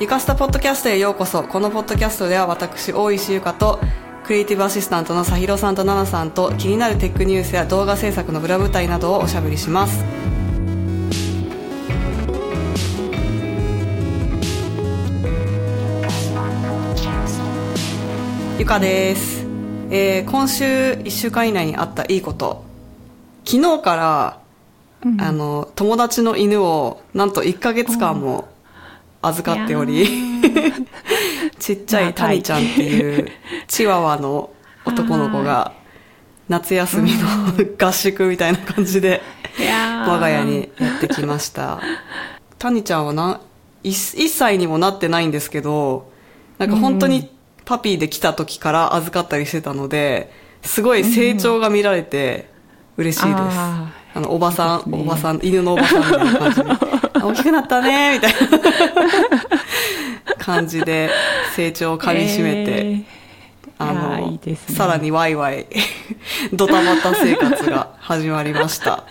ゆかスタポッドキャストへようこそ。このポッドキャストでは私大石ゆかとクリエイティブアシスタントのさひろさんとななさんと気になるテックニュースや動画制作の裏舞台などをおしゃべりします。ゆかです、えー今週1週間以内にあったいいこと。昨日から、あの友達の犬をなんと1ヶ月間も預かっており。ちっちゃいタニちゃんっていうチワワの男の子が 夏休みの 合宿みたいな感じで我が家にやってきました。タニちゃんはな 1, 歳にもなってないんですけどなんか本当にパピーで来た時から預かったりしてたのですごい成長が見られて嬉しいです、ああのおばさん、ね。おばさん犬のおばさんみたいな感じで。あ大きくなったねみたいな。感じで成長をかみしめて、えー。あのいいね。さらにワイワイドタバタ生活が始まりました。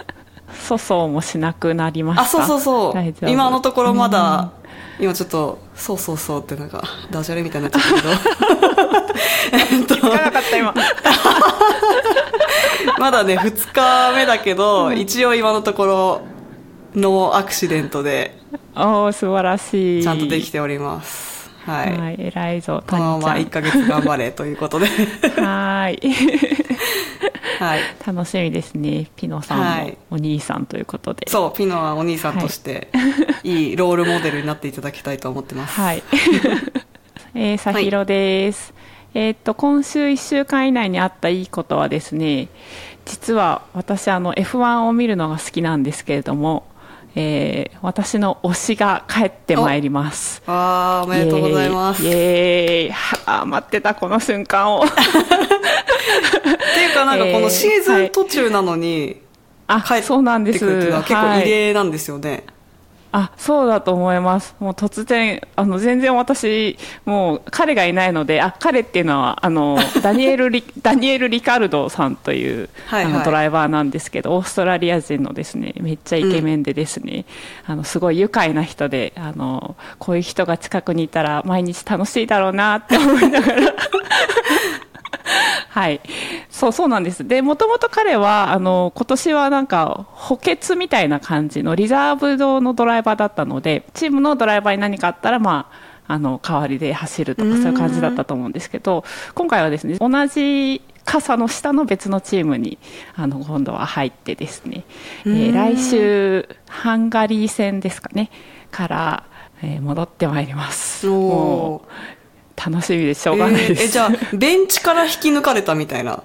粗相もしなくなりました。あそうそうそう。今のところまだ、今ちょっとそうそうそうってなんかダジャレみたいになっちゃったけど。えっとうんなかった今 まだね2日目だけど、一応今のところノーアクシデントでおお素晴らしい。ちゃんとできております。はい、はい偉いぞこのまま1ヶ月頑張れということで。はーい。はい。楽しみですねピノさんはい。のお兄さんということで。そうピノはお兄さんとして、い、いロールモデルになっていただきたいと思ってます。はい。えー、さひろです。えーっと、今週1週間以内にあったいいことはですね、実は私、あの、F1 を見るのが好きなんですけれども、えー私の推しが帰ってまいります。わあおめでとうございます。イエーイ。あ待ってた、この瞬間を。っていうかなんかこの シーズン途中なのにあ帰ってそうなんですくるっていうのは結構はい異例なんですよね、あそうだと思います、もう突然、あの全然私、もう彼がいないので、あ彼っていうのはあの ダニエルリ・ダニエル・リカルドさんというはいはい。あのドライバーなんですけど、オーストラリア人のですねめっちゃイケメンで、ですね、あのすごい愉快な人であの、こういう人が近くにいたら、毎日楽しいだろうなって思いながら。はい、そうそうなんです。で、もともと彼はあの今年はなんか補欠みたいな感じのリザーブドのドライバーだったので、チームのドライバーに何かあったらまああの代わりで走るとかそういう感じだったと思うんですけど、今回はですね同じ傘の下の別のチームにあの今度は入ってですね、えー来週ハンガリー戦ですかねから、えー戻ってまいります。おもう楽しみでしょうがないです。えーえじゃあベンチから引き抜かれたみたいな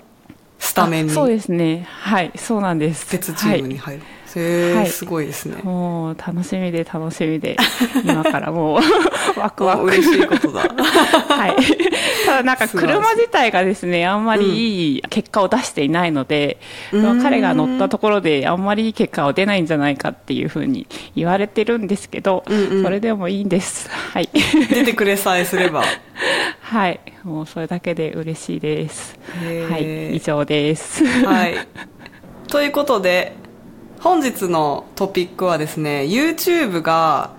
スタメンにあそうですね。はいそうなんです。別チームに入る、へい。すごいですね、もう楽しみで楽しみで 今からもう ワクワク。あ嬉しいことだ。はい、ただなんか車自体がですねあんまりいい結果を出していないので、まあ彼が乗ったところであんまりいい結果は出ないんじゃないかっていうふうに言われてるんですけど、それでもいいんです。はい。出てくれさえすれば。はい。もうそれだけで嬉しいです。はい。以上です。はい。ということで、本日のトピックはですね、YouTube が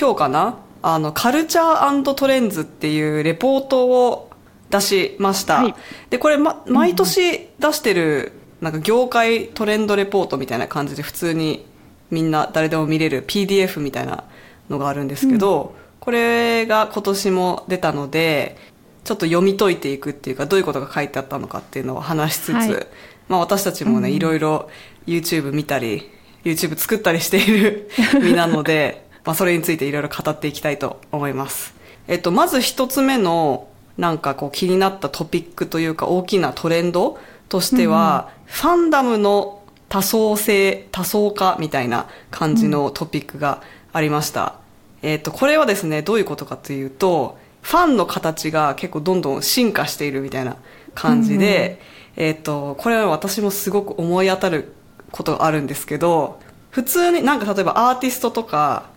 今日かなあの、カルチャートレンズっていうレポートを出しました。はい。で、これ、ま、毎年出してる、なんか業界トレンドレポートみたいな感じで普通にみんな誰でも見れる PDF みたいなのがあるんですけど、これが今年も出たので、ちょっと読み解いていくっていうか、どういうことが書いてあったのかっていうのを話しつつ、はい。まあ私たちもね、いろいろ YouTube 見たり、YouTube 作ったりしている 身なので、まあそれについていろいろ語っていきたいと思います。えっと、まず一つ目の、なんかこう気になったトピックというか大きなトレンドとしては、ファンダムの多層性、多層化みたいな感じのトピックがありました。えっと、これはですね、どういうことかというと、ファンの形が結構どんどん進化しているみたいな感じで、えっと、これは私もすごく思い当たることがあるんですけど、普通になんか例えばアーティストとか、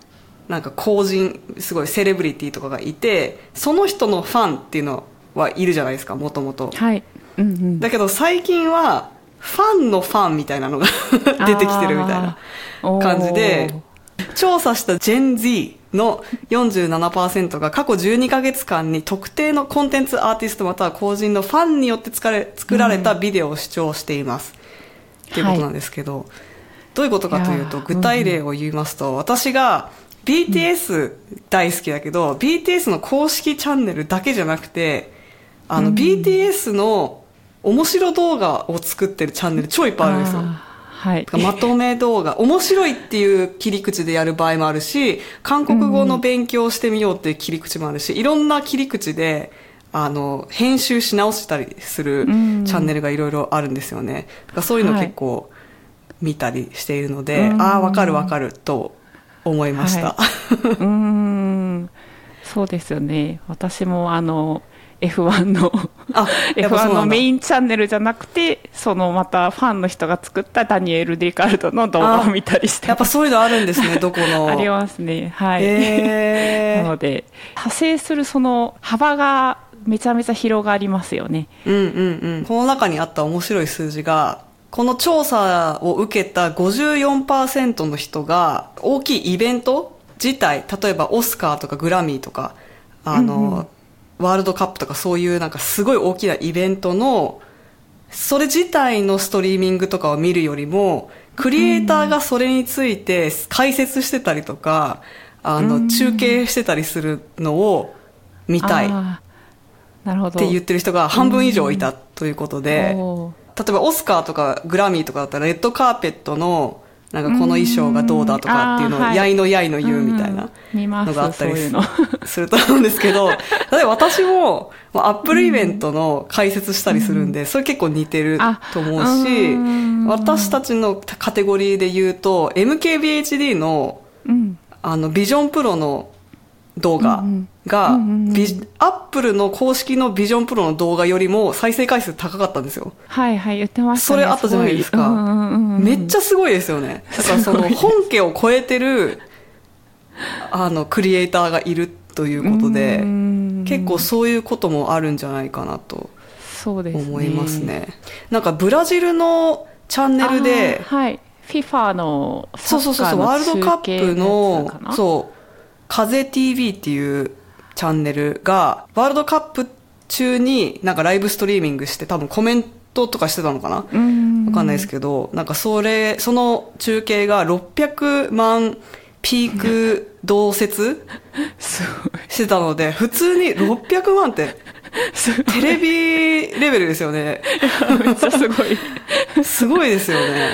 なんか公人、すごいセレブリティとかがいて、その人のファンっていうのはいるじゃないですか、もともと。はいうんうんだけど最近は、ファンのファンみたいなのが出てきてるみたいな感じで調査した Gen Z の47%が過去12ヶ月間に特定のコンテンツアーティストまたは個人のファンによって作られ作られたビデオを視聴しています。っていうことなんですけど、どういうことかというと、具体例を言いますと、私が BTS 大好きだけど、BTS の公式チャンネルだけじゃなくて、あの、うん BTS の面白動画を作ってるチャンネル超いっぱいあるんですよ。はい。まとめ動画、面白いっていう切り口でやる場合もあるし、韓国語の勉強をしてみようっていう切り口もあるし、いろんな切り口で、あの、編集し直したりするチうんャンネルがいろいろあるんですよね。だからそういうのはい結構見たりしているので、うんああ、わかるわかると思いました。は うーん。そうですよね。私もあの、F1 のあ、やっぱそう F1 なんだのメインチャンネルじゃなくて、そのまたファンの人が作ったダニエル・ディカルドの動画を見たりしてやっぱそういうのあるんですね、どこの。ありますね。はい。へーなので、派生するその幅がめちゃめちゃ広がりますよね。うんうんうん。この中にあった面白い数字が、この調査を受けた54%の人が大きいイベント自体、例えばオスカーとかグラミーとか、あの、うんうんワールドカップとかそういうなんかすごい大きなイベントの、それ自体のストリーミングとかを見るよりも、クリエイターがそれについて解説してたりとか、あの、うん中継してたりするのを見たい。あーなるほど。って言ってる人が半分以上いたということで、例えばオスカーとかグラミーとかだったらレッドカーペットのなんかこの衣装がどうだとかっていうのをやいのやいの言うみたいうん。なのがあったり すると思うんですけど、例えば私もまあアップルイベントの解説したりするんで、それ結構似てると思うあしうん、私たちのカテゴリーで言うと MKBHD のうん。あの、ビジョンプロの動画が、アップルの公式のビジョンプロの動画よりも再生回数高かったんですよ。はいはい、言ってましたね。それあったじゃないですかうんうんうんうんめっちゃすごいですよね。だからその本家を超えてる、あの、クリエイターがいるということでう、ん結構そういうこともあるんじゃないかなとそうですね。思いますね。なんかブラジルのチャンネルではい。FIFA のそうそうそうそう、ワールドカップの、う。そう、風 TV っていうチャンネルが、ワールドカップ中になんかライブストリーミングして多分コメントとかしてたのかな？うん。わかんないですけど、なんかそれ、その中継が600万ピーク同説。してたので、普通に600万って。テレビレベルですよね。めっちゃすごい。すごいですよね。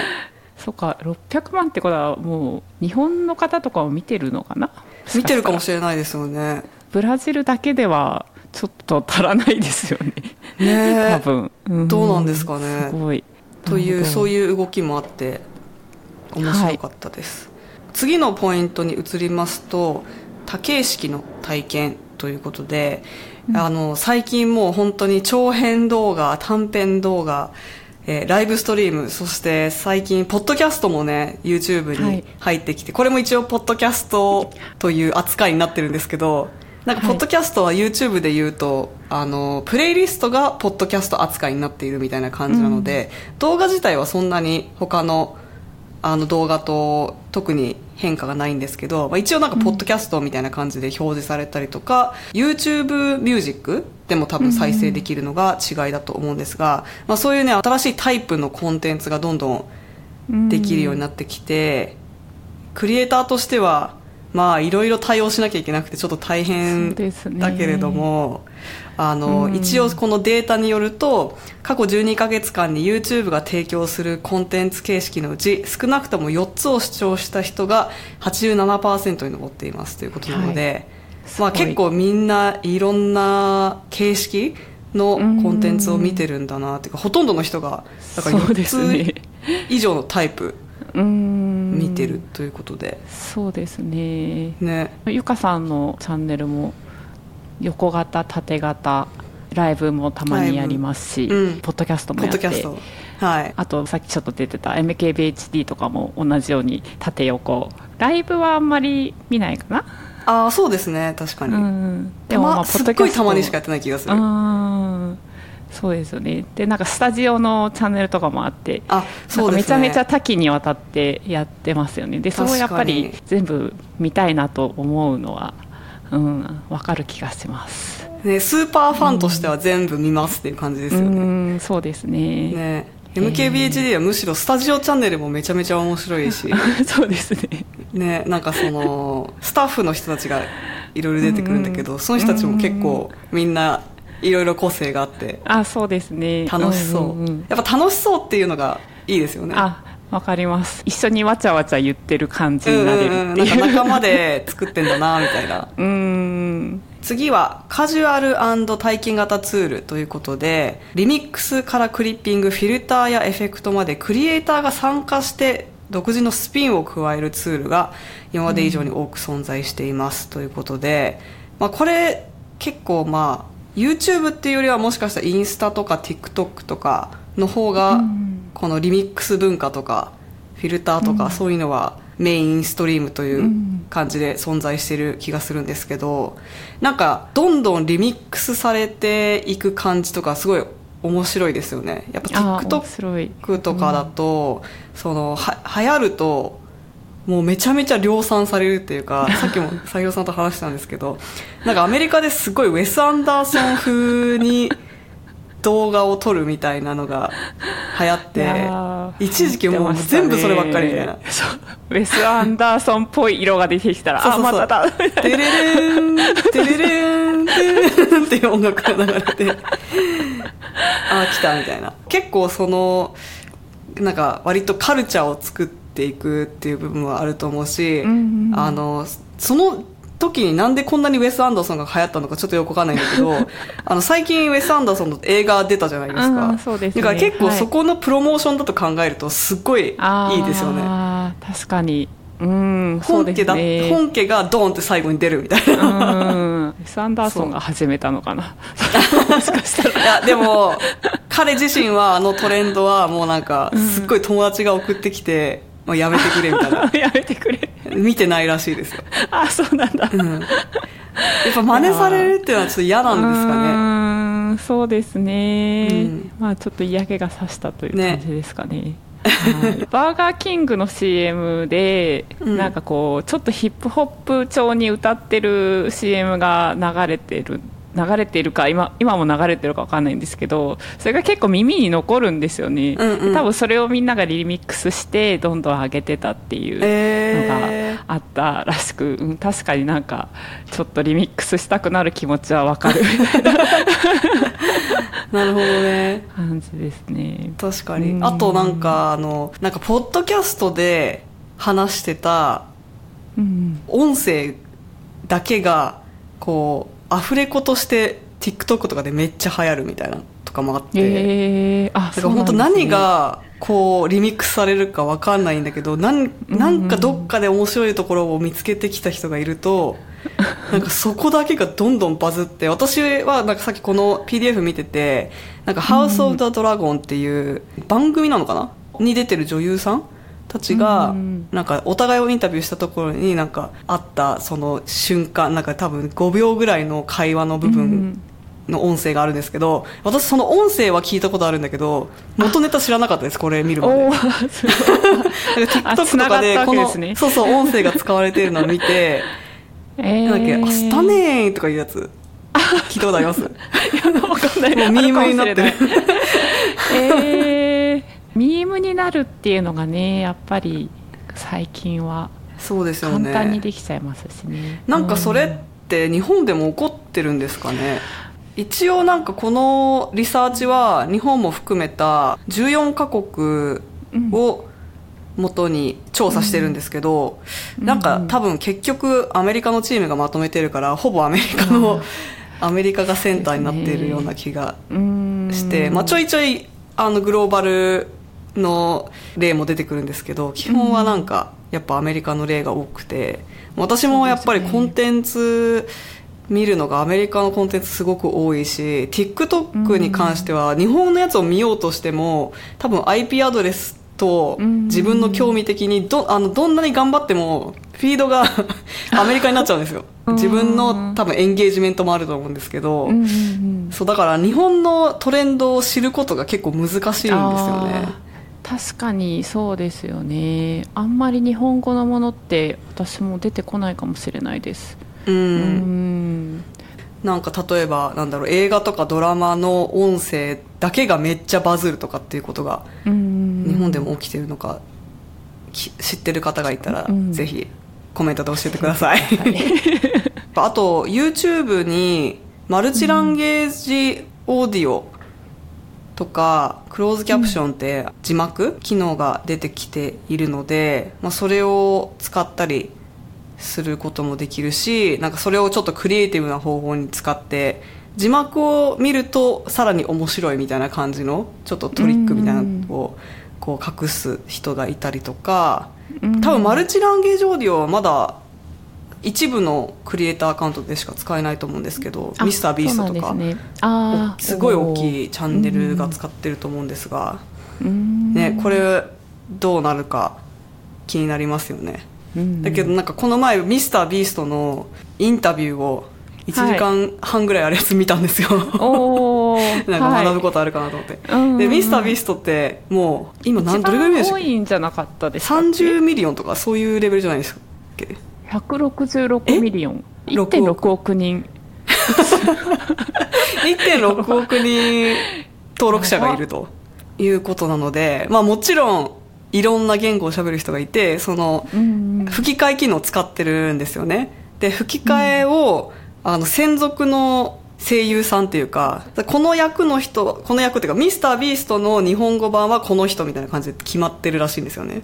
そっか、600万ってことはもう日本の方とかを見てるのかな？見てるかもししれないですよね。ブラジルだけではちょっと足らないですよね。ね多分。んどうなんですかねすごい。というそうう。いう動きもあって面白かったです、次のポイントに移りますと多形式の体験ということで、あの最近もう本当に長編動画短編動画えーライブストリームそして最近ポッドキャストもね YouTube にはい。入ってきて、これも一応ポッドキャストという扱いになってるんですけどなんかはい。ポッドキャストは YouTube で言うと、あのプレイリストがポッドキャスト扱いになっているみたいな感じなので、動画自体はそんなに他のあの動画と特に変化がないんですけど、まあ、一応なんかポッドキャストみたいな感じで表示されたりとか、YouTube ミュージックでも多分再生できるのが違いだと思うんですが、まあ、そういうね新しいタイプのコンテンツがどんどんできるようになってきて、クリエイターとしてはまあいろいろ対応しなきゃいけなくてちょっと大変だけれども、あの、うん。一応このデータによると過去12ヶ月間に YouTube が提供するコンテンツ形式のうち少なくとも4つを視聴した人が87%に上っていますということなので、まあ、結構みんないろんな形式のコンテンツを見てるんだなっていうかほとんどの人がだからそうですね。4つ以上のタイプうん。見てるということで、そうですね。ね。ゆかさんのチャンネルも横型縦型ライブもたまにやりますし、うん。ポッドキャストもポッやって。ドキャスト。はい。あとさっきちょっと出てた MKBHD とかも同じように縦横。ライブはあんまり見ないかなああそうですね。確かに、うんたま、すっごいたまにしかやってない気がする、うん。そうですよね。でなんかスタジオのチャンネルとかもあってあそうね。めちゃめちゃ多岐にわたってやってますよね。でそれをやっぱり全部見たいなと思うのはうん分かる気がします。ね、スーパーファンとしては全部見ますっていう感じですようね。んそうですね。ね MKBHD はむしろスタジオチャンネルもめちゃめちゃ面白いし、そうですね。ね、なんかその、スタッフの人たちがいろいろ出てくるんだけど、その人たちも結構みんないろいろ個性があって、あそうですね。楽しそう,、んんん。やっぱ楽しそうっていうのがいいですよね。あわかります。一緒にわちゃわちゃ言ってる感じうんになれう。んうん、るっていうなんか仲間で作ってんだなみたいな。うん次はカジュアル体験型ツールということでリミックスからクリッピングフィルターやエフェクトまでクリエイターが参加して独自のスピンを加えるツールが今まで以上に多く存在していますということで、まあ、これ結構まあ YouTube っていうよりはもしかしたらインスタとか TikTok とかの方がこのリミックス文化とかフィルターとかそういうのはメインストリームという感じで存在してる気がするんですけどなんかどんどんリミックスされていく感じとかすごい面白いですよね。やっぱ TikTok とかだと、そのは流行るともうめちゃめちゃ量産されるっていうか さっきも斉弘さんと話したんですけどなんかアメリカですごいウェス・アンダーソン風に動画を撮るみたいなのが流行っいて一時期もう全部そればっかりみたいな。そうウェス・アンダーソンっぽい色が出てきたらあまただテレレン、テレレン、テレレンっていう音楽が流れて、あー来たみたいな。結構その、なんか割とカルチャーを作っていくっていう部分はあると思うし、んうんあの、その時になんでこんなにウェス・アンダーソンが流行ったのかちょっとよくわかんないんだけど、あの最近ウェス・アンダーソンの映画出たじゃないですうか。んそうですね。だから結構はいそこのプロモーションだと考えるとすっごいいいですよね。確かに。うん本家だ、すね。本家がドーンって最後に出るみたいな。うん。ウェス・アンダーソンが始めたのかな。もしかしたら。いや、でも、彼自身はあのトレンドはもうなんか、すっごい友達が送ってきて、もうやめてくれみたいな。やめてくれ見てないらしいですよ。あそうなんだうん。やっぱ真似されるっていうのはちょっと嫌なんですかね。うーんそうですね、うんまあちょっと嫌気がさしたというね感じですかねはいバーガーキングの CM で、うんなんかこうちょっとヒップホップ調に歌ってる CM が流れてる流れているか今今も流れてるか分かんないんですけどそれが結構耳に残るんですよね、うんうん多分それをみんながリミックスしてどんどん上げてたっていうのえがあったらしく、うん、確かになんかちょっとリミックスしたくなる気持ちは分かるみたいなー、なるほどね。感じですね。確かに。うんあとなんか、あの、なんか、ポッドキャストで話してたうん音声だけが、こう、アフレコとして TikTok とかでめっちゃ流行るみたいなとかもあって。えー、あだから本当何がこうリミックスされるかわかんないんだけどなんなんかどっかで面白いところを見つけてきた人がいると なんかそこだけがどんどんバズって私はなんかさっきこの PDF 見ててなんか「ハウス・オブ・ザ・ドラゴン」っていう番組なのかな？に出てる女優さん？たちがうん。なんかお互いをインタビューしたところになんかあったその瞬間なんか多分5秒ぐらいの会話の部分の音声があるんですけど私その音声は聞いたことあるんだけど元ネタ知らなかったですこれ見るまで。TikTok とかでこのねそうそう音声が使われてるのを見てえなんだっけ「ーあしたねー」とかいうやつ。聞いたことあります？わかんない。もうミームになってる。えー、ミームになるっていうのがねやっぱり最近はそうですよ簡単にねできちゃいますしね。なんかそれって日本でも起こってるんですかね？一応なんかこのリサーチは日本も含めた14カ国を元に調査してるんですけど、うん。なんか多分結局アメリカのチームがまとめてるからほぼアメリカの、アメリカがセンターになっているような気がうん。して、まあ、ちょいちょいあのグローバルの例も出てくるんですけど基本はなんかやっぱアメリカの例が多くて私もやっぱりコンテンツ見るのがアメリカのコンテンツすごく多いし TikTok に関しては日本のやつを見ようとしても多分 IP アドレスとうん自分の興味的にどあのどんなに頑張ってもフィードが アメリカになっちゃうんですよ。自分の多分エンゲージメントもあると思うんですけど、そうだから日本のトレンドを知ることが結構難しいんですよね確かにそうですよね。あんまり日本語のものって私も出てこないかもしれないです。うん、うんなんか例えばなんだろう映画とかドラマの音声だけがめっちゃバズるとかっていうことがうん。日本でも起きてるのかき知ってる方がいたら、うん。ぜひコメントで教えてください、あと YouTube にマルチランゲージオーディオとかクローズキャプションって字幕機能が出てきているので、まあ、それを使ったりすることもできるしなんかそれをちょっとクリエイティブな方法に使って字幕を見るとさらに面白いみたいな感じのちょっとトリックみたいなのをこう隠す人がいたりとかうん。多分 multi-language audio はまだ一部のクリエイターアカウントでしか使えないと思うんですけどあ MrBeast とかですね。すごい大きいチャンネルが使ってると思うんですが、うん。ね、これどうなるか気になりますよね。うん。だけどなんかこの前 MrBeast のインタビューを1時間半ぐらいあるやつ見たんですよ、おー。なんか学ぶはことあるかなと思って、うんうん。うんで MrBeast ってもう今い何どれぐらい見るんでした一番っ多いんじゃなかったですけか30 million とかそういうレベルじゃないですっけ？166 million。え6 1.6億人。1.6億人登録者がいると。いうことなので、まあ、もちろんいろんな言語を喋る人がいてそのうん吹き替え機能を使ってるんですよね。で吹き替えを、あの専属の声優さんっていうかこの役の人この役っていうか MrBeast の日本語版はこの人みたいな感じで決まってるらしいんですよね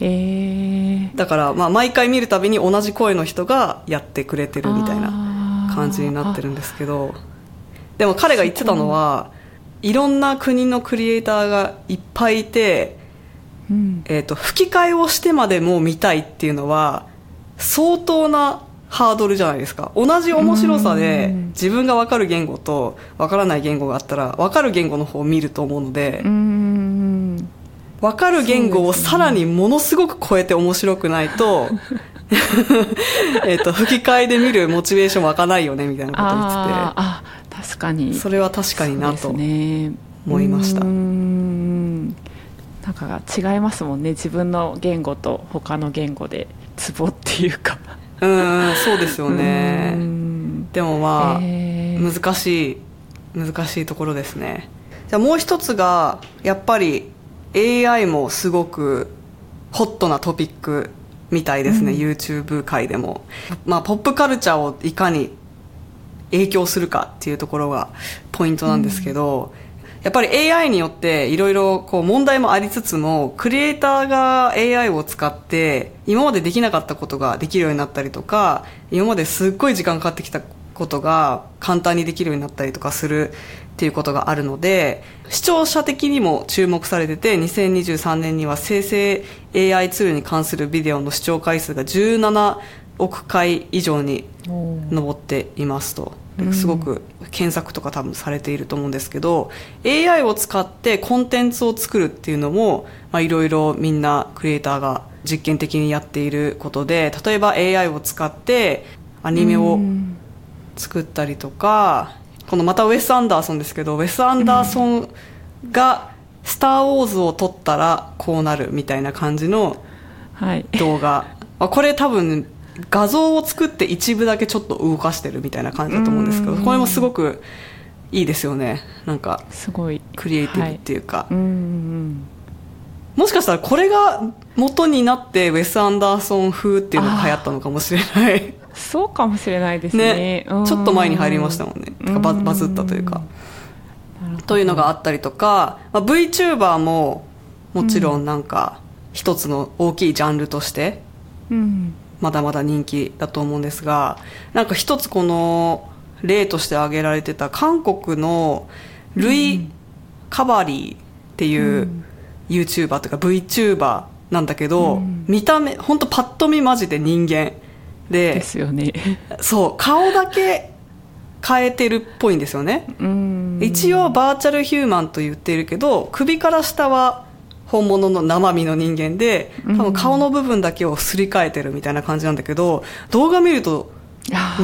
だから、まあ、毎回見るたびに同じ声の人がやってくれてるみたいなな感じになってるんですけどでも彼が言ってたのはいろんな国のクリエイターがいっぱいいて、うん。えー、と吹き替えをしてまでも見たいっていうのは相当なハードルじゃないですか。同じ面白さでうん。自分が分かる言語と分からない言語があったら分かる言語の方を見ると思うのでうん分かる言語をさらにものすごく超えて面白くないと えっと吹き替えで見るモチベーション湧かないよねみたいなこと言ってて。あ確かに。それは確かになと思いました。うん。なんか違いますもんね自分の言語と他の言語でツボっていうか。うんそうですようねん。でもまあへー。難しい難しいところですね。じゃあもう一つがやっぱり AI もすごくホットなトピックみたいですね、うん。YouTube 界でも、まあ、ポップカルチャーをいかに影響するかっていうところがポイントなんですけど、やっぱり AI によっていろいろこう問題もありつつもクリエイターが AI を使って今までできなかったことができるようになったりとか今まですっごい時間かかってきたことが簡単にできるようになったりとかするっていうことがあるので視聴者的にも注目されてて2023年には生成 AI ツールに関するビデオの視聴回数が17億回以上に上っていますと。うん。すごく検索とか多分されていると思うんですけど AI を使ってコンテンツを作るっていうのもまあいろいろみんなクリエイターが実験的にやっていることで例えば AI を使ってアニメをうん作ったりとかこのまたウェス・アンダーソンですけどウェス・アンダーソンが「スター・ウォーズ」を撮ったらこうなるみたいな感じのはい。動画。まあこれ多分画像を作って一部だけちょっと動かしてるみたいな感じだと思うんですけどうん。これもすごくいいですよね。なんかすごい。クリエイティブっていうか、うんうんもしかしたらこれが元になってウェス・アンダーソン風っていうのが流行ったのかもしれないそうかもしれないですね。ね。うん。ちょっと前に入りましたもんね。てかババズったというか。というのがあったりとか、まあ、VTuber ももちろんなんか一つの大きいジャンルとしてうん。まだまだ人気だと思うんですがなんか一つこの例として挙げられてた韓国のルイ・カバリーっていう YouTuber というか VTuber なんだけど、うん。見た目本当パッと見マジで人間でですよね。そう顔だけ変えてるっぽいんですよね。うん。一応バーチャルヒューマンと言っているけど首から下は本物の生身の人間で多分顔の部分だけをすり替えてるみたいな感じなんだけど動画見ると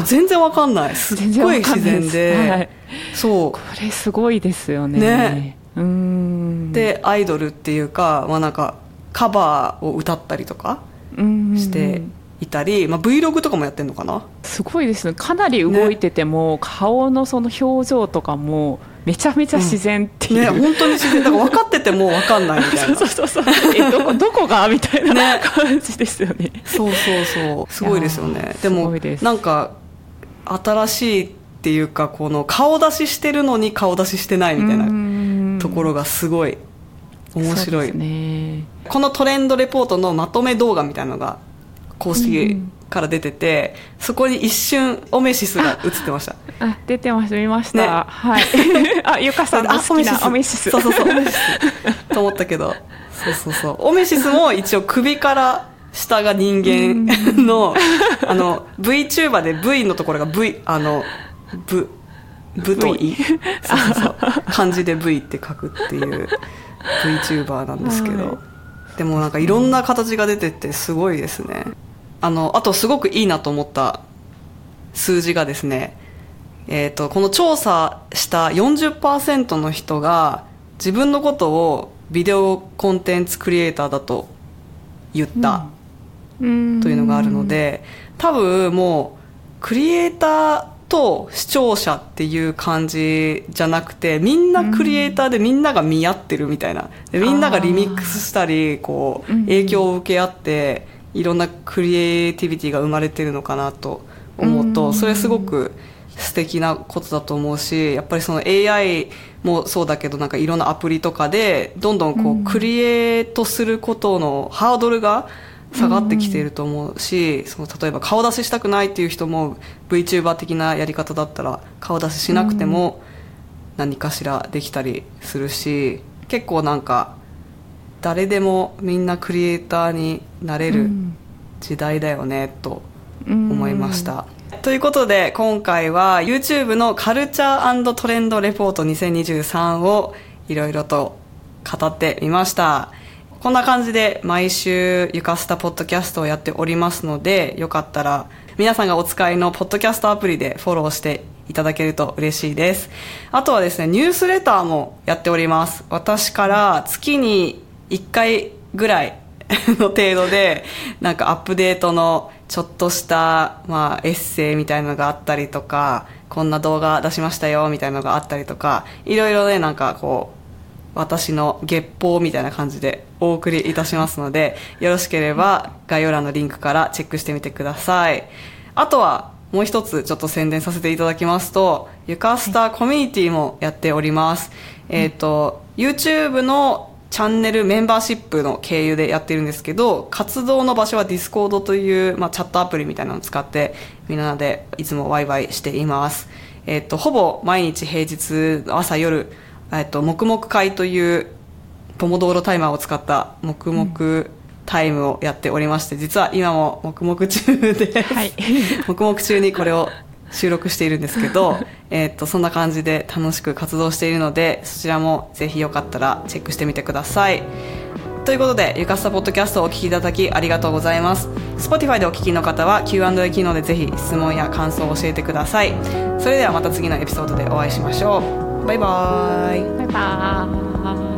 全然わかんない。す。っごい自然で、はい、そう。これすごいですよね。ね。うん。でアイドルっていうか、まあ、なんかカバーを歌ったりとかしていたり、まあ、Vlog とかもやってるのかな？すごいですね。かなり動いてても、ね、顔のその表情とかもめちゃめちゃ自然っていう、うん、ね本当に自然。だから分かってても分かんないみたいな。そうそうそうえどこ どこが？みたいな感じですよね。そうそうそう。すごいですよね。でもなんか新しいっていうかこの顔出ししてるのに顔出ししてないみたいなところがすごい面白い、ね、このトレンドレポートのまとめ動画みたいなのが公式から出てて、そこに一瞬オメシスが映ってました。あ出てました見ました、ね、はい。あゆかさんの好きなオメシス。そうそうそうオメシス。と思ったけど。そうそうそう。オメシスも一応首から下が人間のあの VTuber で V のところが V あのブブとい。そうそうそう。漢字で V って書くっていう VTuber なんですけど、はい、でもなんかいろんな形が出てってすごいですね。あのあとすごくいいなと思った数字がですねえーと、この調査した40%の人が自分のことをビデオコンテンツクリエイターだと言ったというのがあるので多分もうクリエイターと視聴者っていう感じじゃなくてみんなクリエイターでみんなが見合ってるみたいな。でみんながリミックスしたりこう影響を受け合っていろんなクリエイティビティが生まれてるのかなと思うとそれすごく素敵なことだと思うしやっぱりその AI もそうだけどなんかいろんなアプリとかでどんどんこうクリエイトすることのハードルが下がってきていると思うし、その例えば顔出ししたくないっていう人も VTuber 的なやり方だったら顔出ししなくても何かしらできたりするし結構なんか誰でもみんなクリエイターになれる時代だよねと思いました。ということで今回は YouTube のカルチャートレンドレポート2023をいろいろと語ってみました。こんな感じで毎週ゆかスタポッドキャストをやっておりますので、よかったら皆さんがお使いのポッドキャストアプリでフォローしていただけると嬉しいです。あとはですね、ニュースレターもやっております。私から月に1回ぐらい の程度で、なんかアップデートのちょっとした、まあ、エッセイみたいなのがあったりとか、こんな動画出しましたよみたいなのがあったりとか、いろいろね、なんかこう、私の月報みたいな感じでお送りいたしますので、よろしければ概要欄のリンクからチェックしてみてください。あとは、もう一つちょっと宣伝させていただきますと、ゆかスターコミュニティもやっております。えっ、と、YouTube のチャンネルメンバーシップの経由でやってるんですけど、活動の場所は Discord という、まあ、チャットアプリみたいなのを使って、みんなでいつもワイワイしています。えっ、と、ほぼ毎日平日朝夜、えっと、黙々会というポモドーロタイマーを使った黙々タイムをやっておりまして、実は今も黙々中で、はい、黙々中にこれを収録しているんですけど、えっと、そんな感じで楽しく活動しているので、そちらもぜひよかったらチェックしてみてください。ということで、ゆかすたポッドキャストをお聞きいただきありがとうございます。Spotify でお聞きの方は Q&A 機能でぜひ質問や感想を教えてください。それではまた次のエピソードでお会いしましょう。バイバーイ。バイバーイ。